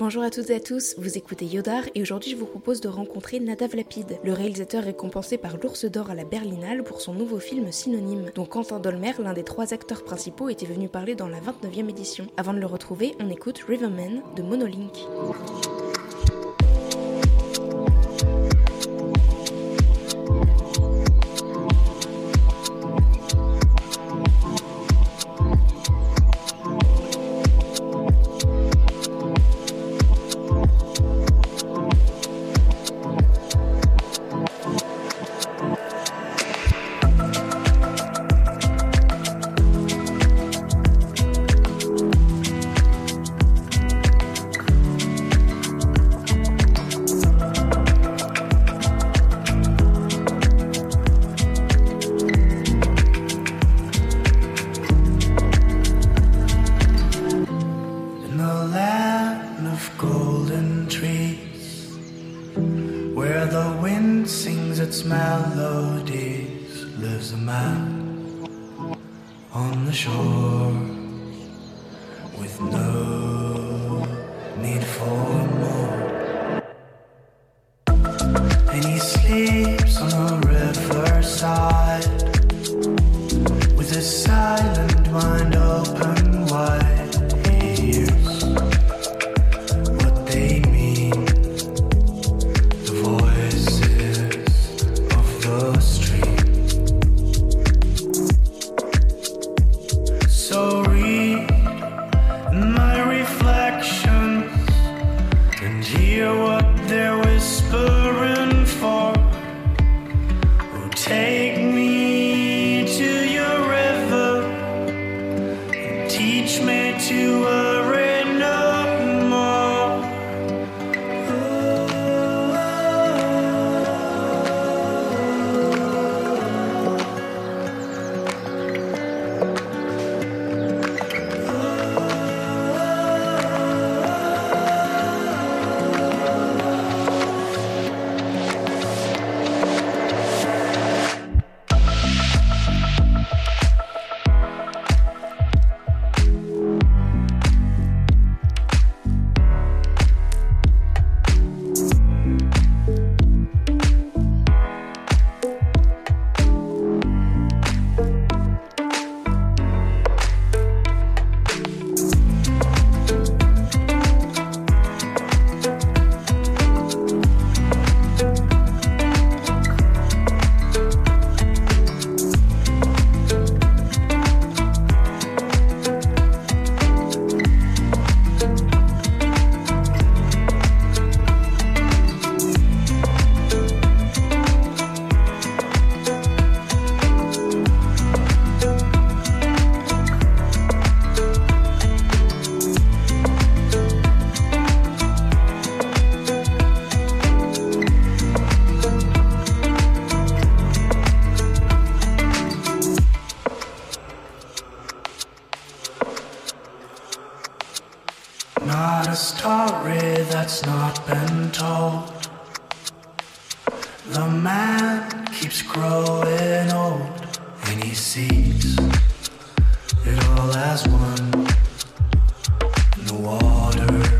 Bonjour à toutes et à tous, vous écoutez Yodar et aujourd'hui je vous propose de rencontrer Nadav Lapide. Le réalisateur récompensé par l'Ours d'Or à la Berlinale pour son nouveau film Synonyme, dont Quentin Dolmer, l'un des trois acteurs principaux, était venu parler dans la 29e édition. Avant de le retrouver, on écoute Riverman de Monolink. And he sleeps on the riverside a story that's not been told. The man keeps growing old and he sees it all as one. The water,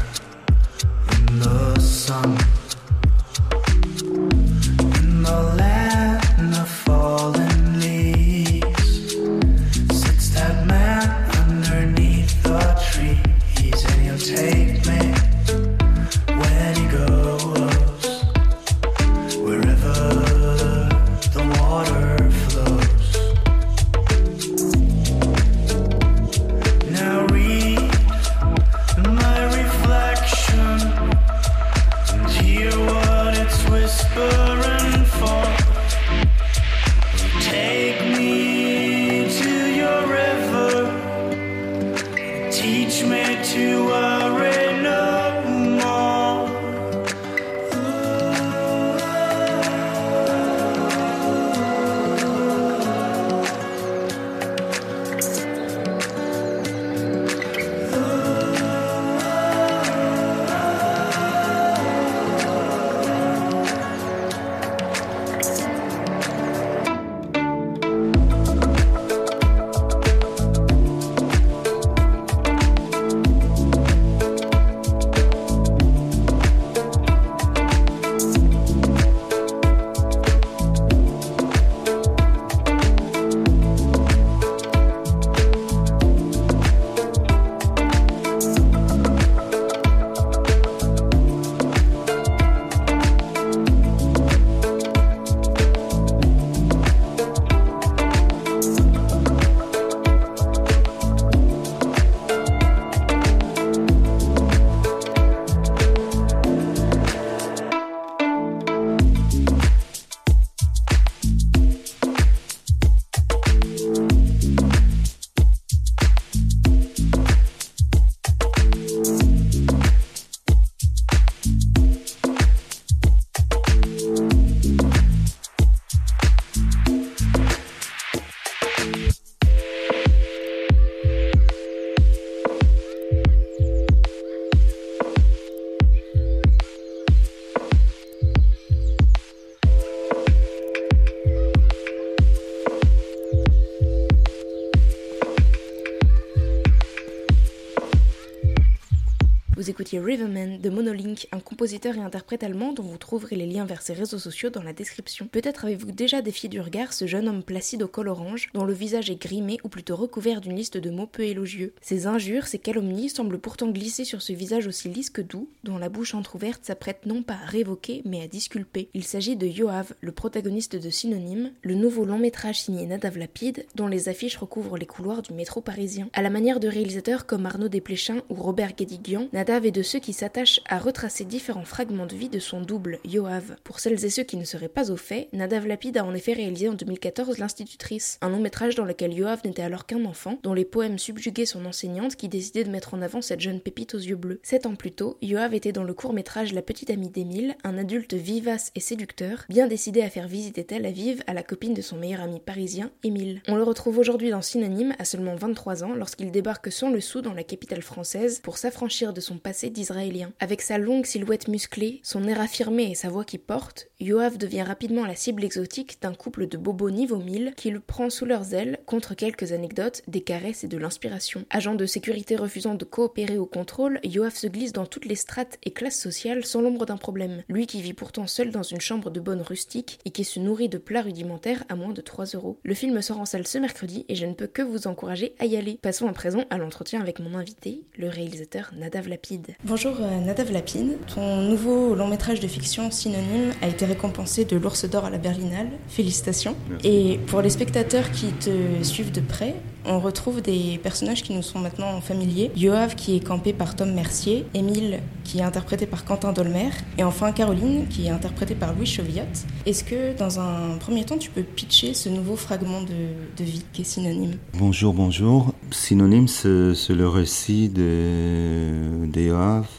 écoutiez Riverman de Monolink, un compositeur et interprète allemand dont vous trouverez les liens vers ses réseaux sociaux dans la description. Peut-être avez-vous déjà défié du regard ce jeune homme placide au col orange, dont le visage est grimé ou plutôt recouvert d'une liste de mots peu élogieux. Ces injures, ces calomnies semblent pourtant glisser sur ce visage aussi lisse que doux, dont la bouche entr'ouverte s'apprête non pas à révoquer, mais à disculper. Il s'agit de Yoav, le protagoniste de Synonyme, le nouveau long métrage signé Nadav Lapide, dont les affiches recouvrent les couloirs du métro parisien. À la manière de réalisateurs comme Arnaud Desplechin ou Robert Guédiguian, Nadav est de ceux qui s'attachent à retracer différents fragments de vie de son double, Yoav. Pour celles et ceux qui ne seraient pas au fait, Nadav Lapide a en effet réalisé en 2014 L'Institutrice, un long métrage dans lequel Yoav n'était alors qu'un enfant, dont les poèmes subjuguaient son enseignante qui décidait de mettre en avant cette jeune pépite aux yeux bleus. Sept ans plus tôt, Yoav était dans le court métrage La petite amie d'Émile, un adulte vivace et séducteur, bien décidé à faire visiter Tel Aviv à la copine de son meilleur ami parisien, Émile. On le retrouve aujourd'hui dans Synonyme à seulement 23 ans lorsqu'il débarque sans le sou dans la capitale française pour s'affranchir de son passé d'Israélien. Avec sa longue silhouette musclée, son air affirmé et sa voix qui porte, Yoav devient rapidement la cible exotique d'un couple de bobos niveau 1000 qui le prend sous leurs ailes contre quelques anecdotes, des caresses et de l'inspiration. Agent de sécurité refusant de coopérer au contrôle, Yoav se glisse dans toutes les strates et classes sociales sans l'ombre d'un problème. Lui qui vit pourtant seul dans une chambre de bonne rustique et qui se nourrit de plats rudimentaires à moins de 3 euros. Le film sort en salle ce mercredi et je ne peux que vous encourager à y aller. Passons à présent à l'entretien avec mon invité, le réalisateur Nadav Lapide. Bonjour euh, Nadav Lapide, ton nouveau long métrage de fiction synonyme a été récompensé de l'Ours d'Or à la Berlinale. Félicitations. Et pour les spectateurs qui te suivent de près, on retrouve des personnages qui nous sont maintenant familiers. Yoav qui est campé par Tom Mercier, Émile qui est interprété par Quentin Dolmer, et enfin Caroline qui est interprétée par Louis Chauviat. Est-ce que dans un premier temps tu peux pitcher ce nouveau fragment de, vie qui est synonyme? Bonjour, bonjour. Synonyme, c'est le récit de, de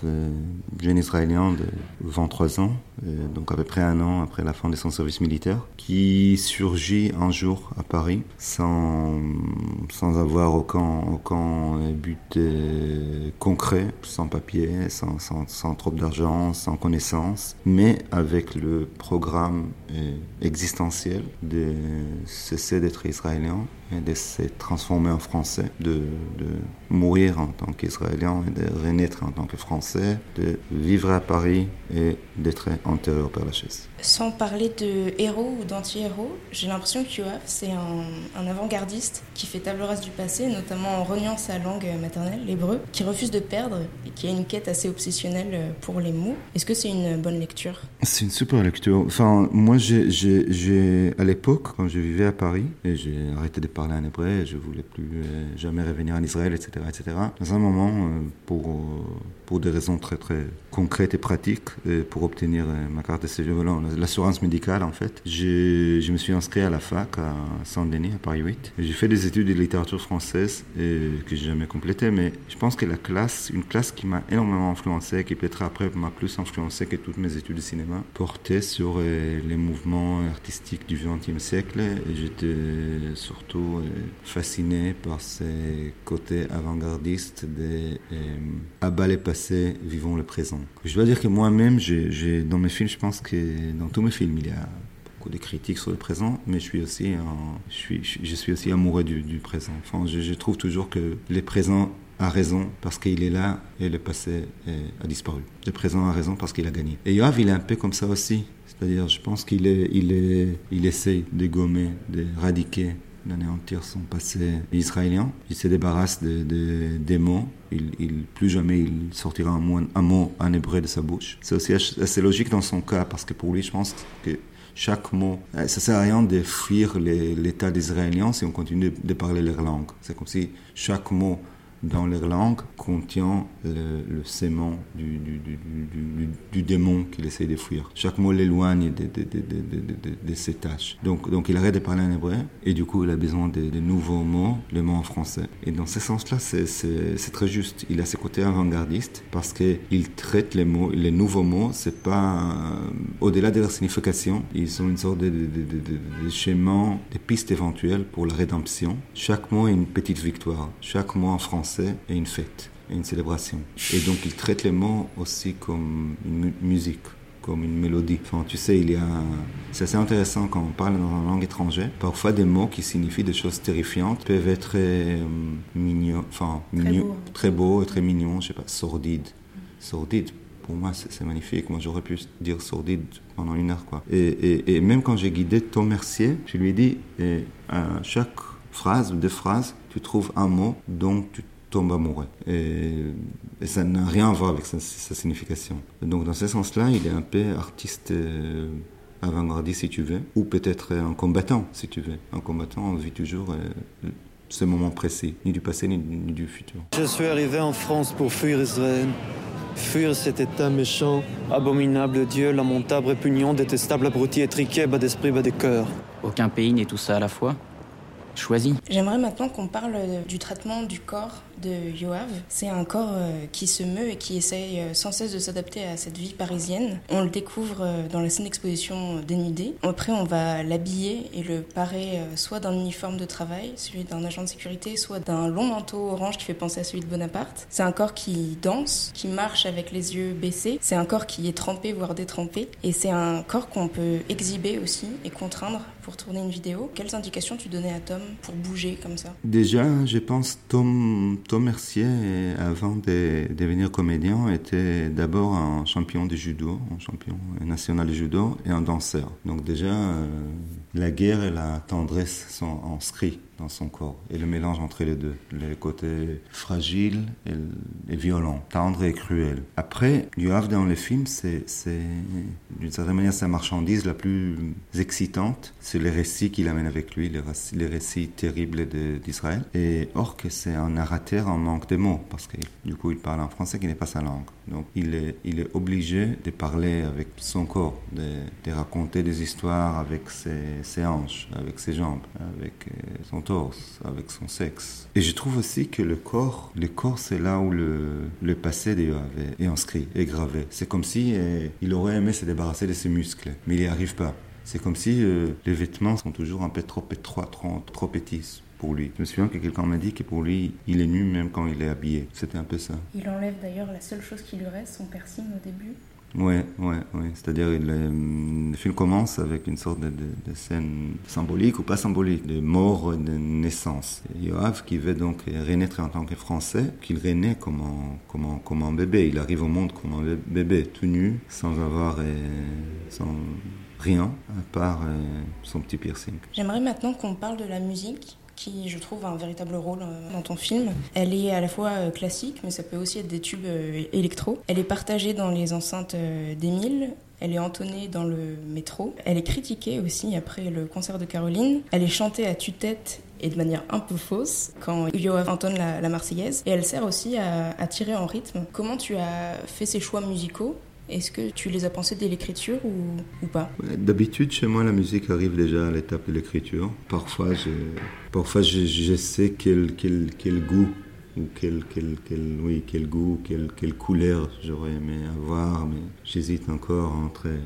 euh, jeune israélien de 23 ans, donc à peu près un an après la fin de son service militaire, qui surgit un jour à Paris sans, sans avoir aucun, aucun but euh, concret, sans papier, sans, sans, sans trop d'argent, sans connaissance, mais avec le programme euh, existentiel de cesser d'être israélien et de se transformer en français, de, de mourir en tant qu'israélien et de renaître en tant que français, de vivre à Paris et d'être enterré au Père Lachaise. Sans parler de héros ou d'anti-héros, j'ai l'impression que Yoav, c'est un, un avant-gardiste qui fait table rase du passé, notamment en reniant sa langue maternelle, l'hébreu, qui refuse de perdre et qui a une quête assez obsessionnelle pour les mots. Est-ce que c'est une bonne lecture? C'est une super lecture. Enfin, moi, j'ai, à l'époque, quand je vivais à Paris, et j'ai arrêté de parler en hébreu, je voulais plus euh, jamais revenir en Israël, etc., etc. Dans un moment, euh, pour, euh, pour des raisons très, très concrètes et pratiques, pour obtenir ma carte de séjour, l'assurance médicale, en fait, je, me suis inscrit à la fac à Saint-Denis, à Paris 8. J'ai fait des études de littérature française et, que j'ai jamais complétées, mais je pense que la classe, une classe qui m'a énormément influencé, qui peut-être après m'a plus influencé que toutes mes études de cinéma, portait sur les mouvements artistiques du XXe siècle j'étais surtout euh, fasciné par ces côtés avant-gardistes des euh, à bas les passés, vivons le présent. Je dois dire que moi-même, dans mes films, je pense que dans tous mes films, il y a beaucoup de critiques sur le présent, mais je suis aussi, je suis, je suis aussi amoureux du, présent. Enfin, je, trouve toujours que le présent a raison parce qu'il est là et le passé est, a disparu. Le présent a raison parce qu'il a gagné. Et Yoav, il est un peu comme ça aussi. C'est-à-dire, je pense qu'il est, il est, il essaye de gommer, de radiquer d'anéantir son passé israélien. Il se débarrasse de, de, des mots. Il, plus jamais il sortira un mot, un en hébreu de sa bouche. C'est aussi assez logique dans son cas parce que pour lui, je pense que chaque mot, ça sert à rien de fuir l'état des Israéliens si on continue de parler leur langue. C'est comme si chaque mot dans leur langue contient le, le du, démon qu'il essaie de fuir. Chaque mot l'éloigne de, ses tâches. Donc, donc il arrête de parler en hébreu et du coup il a besoin de, nouveaux mots, les mots en français. Et dans ce sens-là, c'est très juste. Il a ce côté avant-gardiste parce qu'il traite les mots, les nouveaux mots, c'est pas au-delà de leur signification, ils sont une sorte de schéma, des pistes éventuelles pour la rédemption. Chaque mot est une petite victoire. Chaque mot en français est une fête, une célébration. Et donc il traite les mots aussi comme une mu musique, comme une mélodie. Enfin, tu sais, il y a, c'est assez intéressant quand on parle dans une langue étrangère. Parfois, des mots qui signifient des choses terrifiantes peuvent être euh, mignons, enfin, très, mignons, beau. très beaux et très mignons, je sais pas, sordides. sordide. Pour moi, c'est c'est magnifique. Moi, j'aurais pu dire sordide pendant une heure, quoi. Et, et- et même quand j'ai guidé Tom Mercier, je lui ai dit, et à chaque phrase ou deux phrases, tu trouves un mot dont tu tombes amoureux. Et, et ça n'a rien à voir avec sa, sa signification. Et donc, dans ce sens-là, il est un peu artiste euh, avant-gardiste, si tu veux, ou peut-être un combattant, si tu veux. Un combattant, on vit toujours euh, ce moment précis, ni du passé, ni, ni du futur. Je suis arrivé en France pour fuir Israël. Fuir cet état méchant, abominable Dieu, lamentable, répugnant, détestable, abruti, étriqué, bas d'esprit, bas de cœur. Aucun pays n'est tout ça à la fois. J'aimerais maintenant qu'on parle euh, du traitement du corps de Yoav. C'est un corps euh, qui se meut et qui essaye euh, sans cesse de s'adapter à cette vie parisienne. On le découvre dans la scène d'exposition dénudée. Après, on va l'habiller et le parer soit d'un uniforme de travail, celui d'un agent de sécurité, soit d'un long manteau orange qui fait penser à celui de Bonaparte. C'est un corps qui danse, qui marche avec les yeux baissés. C'est un corps qui est trempé, voire détrempé. Et c'est un corps qu'on peut exhiber aussi et contraindre pour tourner une vidéo. Quelles indications tu donnais à Tom pour bouger comme ça? Déjà, je pense Tom, Tom Mercier, avant de devenir comédien, était d'abord un champion de judo, un champion national de judo et un danseur. Donc déjà, euh, la guerre et la tendresse sont inscrits son corps. Et le mélange entre les deux, le côté fragile et, et violent, tendre et cruel. Après, Yoav dans le film, c'est, d'une certaine manière sa marchandise la plus excitante. C'est les récits qu'il amène avec lui, les, récits- les terribles d'Israël. Et or c'est un narrateur en manque de mots, parce que du coup il parle en français qui n'est pas sa langue. Donc il est, obligé de parler avec son corps, de, raconter des histoires avec ses, hanches, avec ses jambes, avec euh, son torse, avec son sexe. Et je trouve aussi que le corps, le corps c'est là où le, passé de est, inscrit, est gravé. C'est comme si euh, il aurait aimé se débarrasser de ses muscles, mais il n'y arrive pas. C'est comme si euh, les vêtements sont toujours un peu trop étroits, trop, trop petits pour lui. Je me souviens que quelqu'un m'a dit que pour lui, il est nu même quand il est habillé. C'était un peu ça. Il enlève d'ailleurs la seule chose qui lui reste, son piercing au début. Ouais, ouais, ouais. C'est-à-dire, euh, le film commence avec une sorte de, de, de scène symbolique ou pas symbolique, de mort de naissance. Yoav qui veut donc renaître en tant que Français, qu'il renaît comme un, comme, un, comme un bébé. Il arrive au monde comme un bébé, tout nu, sans avoir, euh, sans rien, à part euh, son petit piercing. J'aimerais maintenant qu'on parle de la musique qui, je trouve, a un véritable rôle euh, dans ton film. Elle est à la fois euh, classique, mais ça peut aussi être des tubes euh, électro. Elle est partagée dans les enceintes d'Émile. Elle est entonnée dans le métro. Elle est critiquée aussi après le concert de Caroline. Elle est chantée à tue-tête et de manière un peu fausse quand Yoav entonne la, la Marseillaise. Et elle sert aussi à, à tirer en rythme. Comment tu as fait ces choix musicaux est-ce que tu les as pensés dès l'écriture ou, pas? D'habitude, chez moi, la musique arrive déjà à l'étape de l'écriture. Parfois, je, parfois je, sais quel, goût ou quel, quel, quel, quelle, couleur j'aurais aimé avoir, mais j'hésite encore entre euh,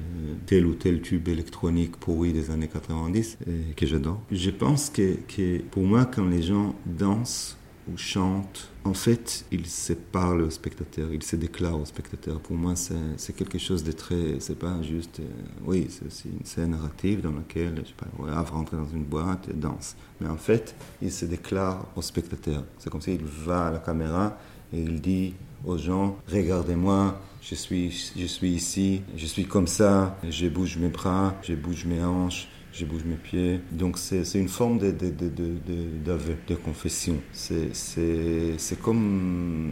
tel ou tel tube électronique pourri des années 90 et que j'adore. Je pense que pour moi, quand les gens dansent ou chantent, en fait, ils se parlent au spectateur, ils se déclarent au spectateur. Pour moi, c'est quelque chose de très. C'est pas juste. Euh, oui, c'est une scène narrative dans laquelle, je sais pas, Wave rentre dans une boîte et danse. Mais en fait, il se déclare au spectateur. C'est comme s'il va à la caméra et il dit aux gens Regardez-moi, je suis, je suis ici, je suis comme ça, je bouge mes bras, je bouge mes hanches je bouge mes pieds. Donc c'est une forme d'aveu, de, de, de, confession. C'est comme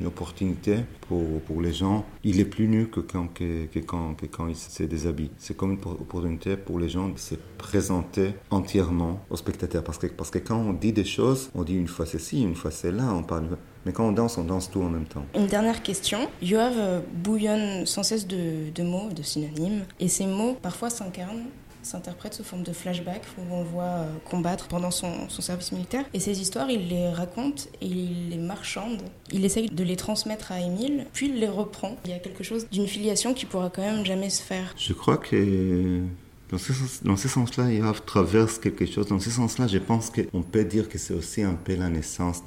une opportunité pour, pour les gens. Il est plus nu que quand, que, quand, que quand il se déshabille. C'est comme une opportunité pour les gens de se présenter entièrement aux spectateurs. Parce que, parce que quand on dit des choses, on dit une fois ceci, une fois c'est là, on parle... Mais quand on danse, on danse tout en même temps. Une dernière question. Yoav bouillonne sans cesse de, de mots, de synonymes. Et ces mots, parfois, s'incarnent s'interprète sous forme de flashback où on voit euh, combattre pendant son, service militaire. Et ces histoires, il les raconte et il les marchande. Il essaye de les transmettre à Émile, puis il les reprend. Il y a quelque chose d'une filiation qui pourra quand même jamais se faire. Je crois que dans ce, ce sens-là, il traverse quelque chose. Dans ce sens-là, je pense qu'on peut dire que c'est aussi un peu la naissance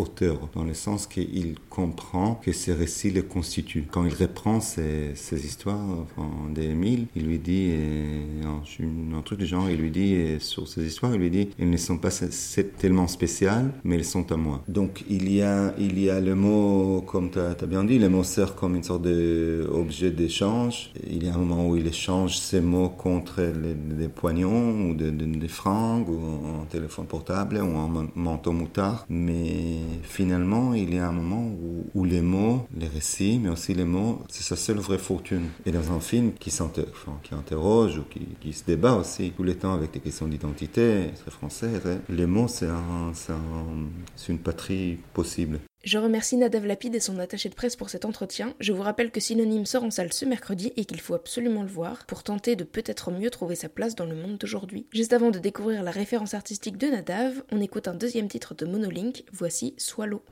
auteur, dans le sens qu'il comprend que ces récits le constituent. Quand il reprend ces, histoires enfin, d'Émile, il lui dit, un, truc du genre, il lui dit, sur ces histoires, il lui dit, elles ne sont pas tellement spéciales, mais elles sont à moi. Donc il y a, il y a le mot, comme tu as, bien dit, le mot sert comme une sorte d'objet d'échange. Il y a un moment où il échange ces mots contre des poignons ou des francs ou un téléphone portable ou un manteau moutard. Mais finalement, il y a un moment où, les mots, les récits, mais aussi les mots, c'est sa seule vraie fortune. Et dans un film qui, enfin, qui interroge ou qui, se débat aussi tout le temps avec des questions d'identité, très française, hein, les mots, c'est un, un, une patrie possible. Je remercie Nadav Lapide et son attaché de presse pour cet entretien. Je vous rappelle que Synonyme sort en salle ce mercredi et qu'il faut absolument le voir pour tenter de peut-être mieux trouver sa place dans le monde d'aujourd'hui. Juste avant de découvrir la référence artistique de Nadav, on écoute un deuxième titre de Monolink, voici Swallow.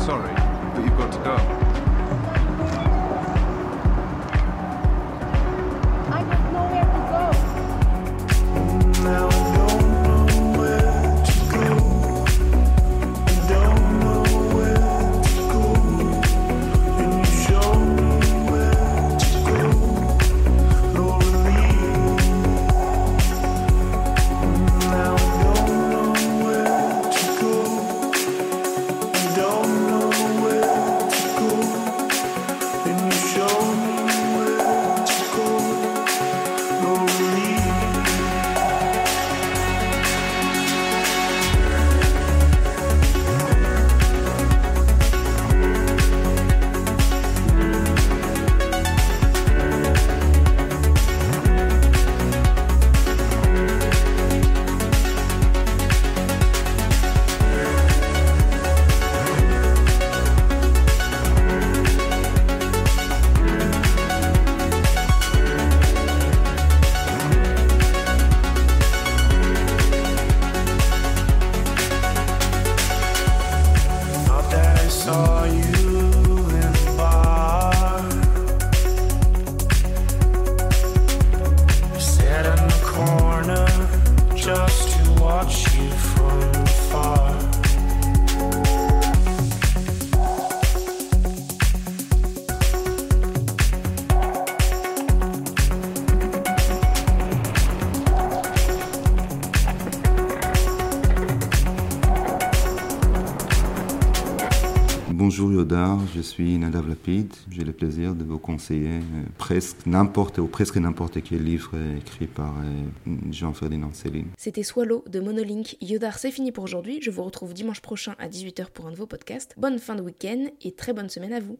sorry, but you've got to go. Je suis Nadav Lapid. J'ai le plaisir de vous conseiller euh, presque n'importe ou presque n'importe quel livre écrit par euh, Jean-Ferdinand Céline. C'était Swallow de Monolink. Yodar, c'est fini pour aujourd'hui. Je vous retrouve dimanche prochain à 18h pour un nouveau podcast. Bonne fin de week-end et très bonne semaine à vous.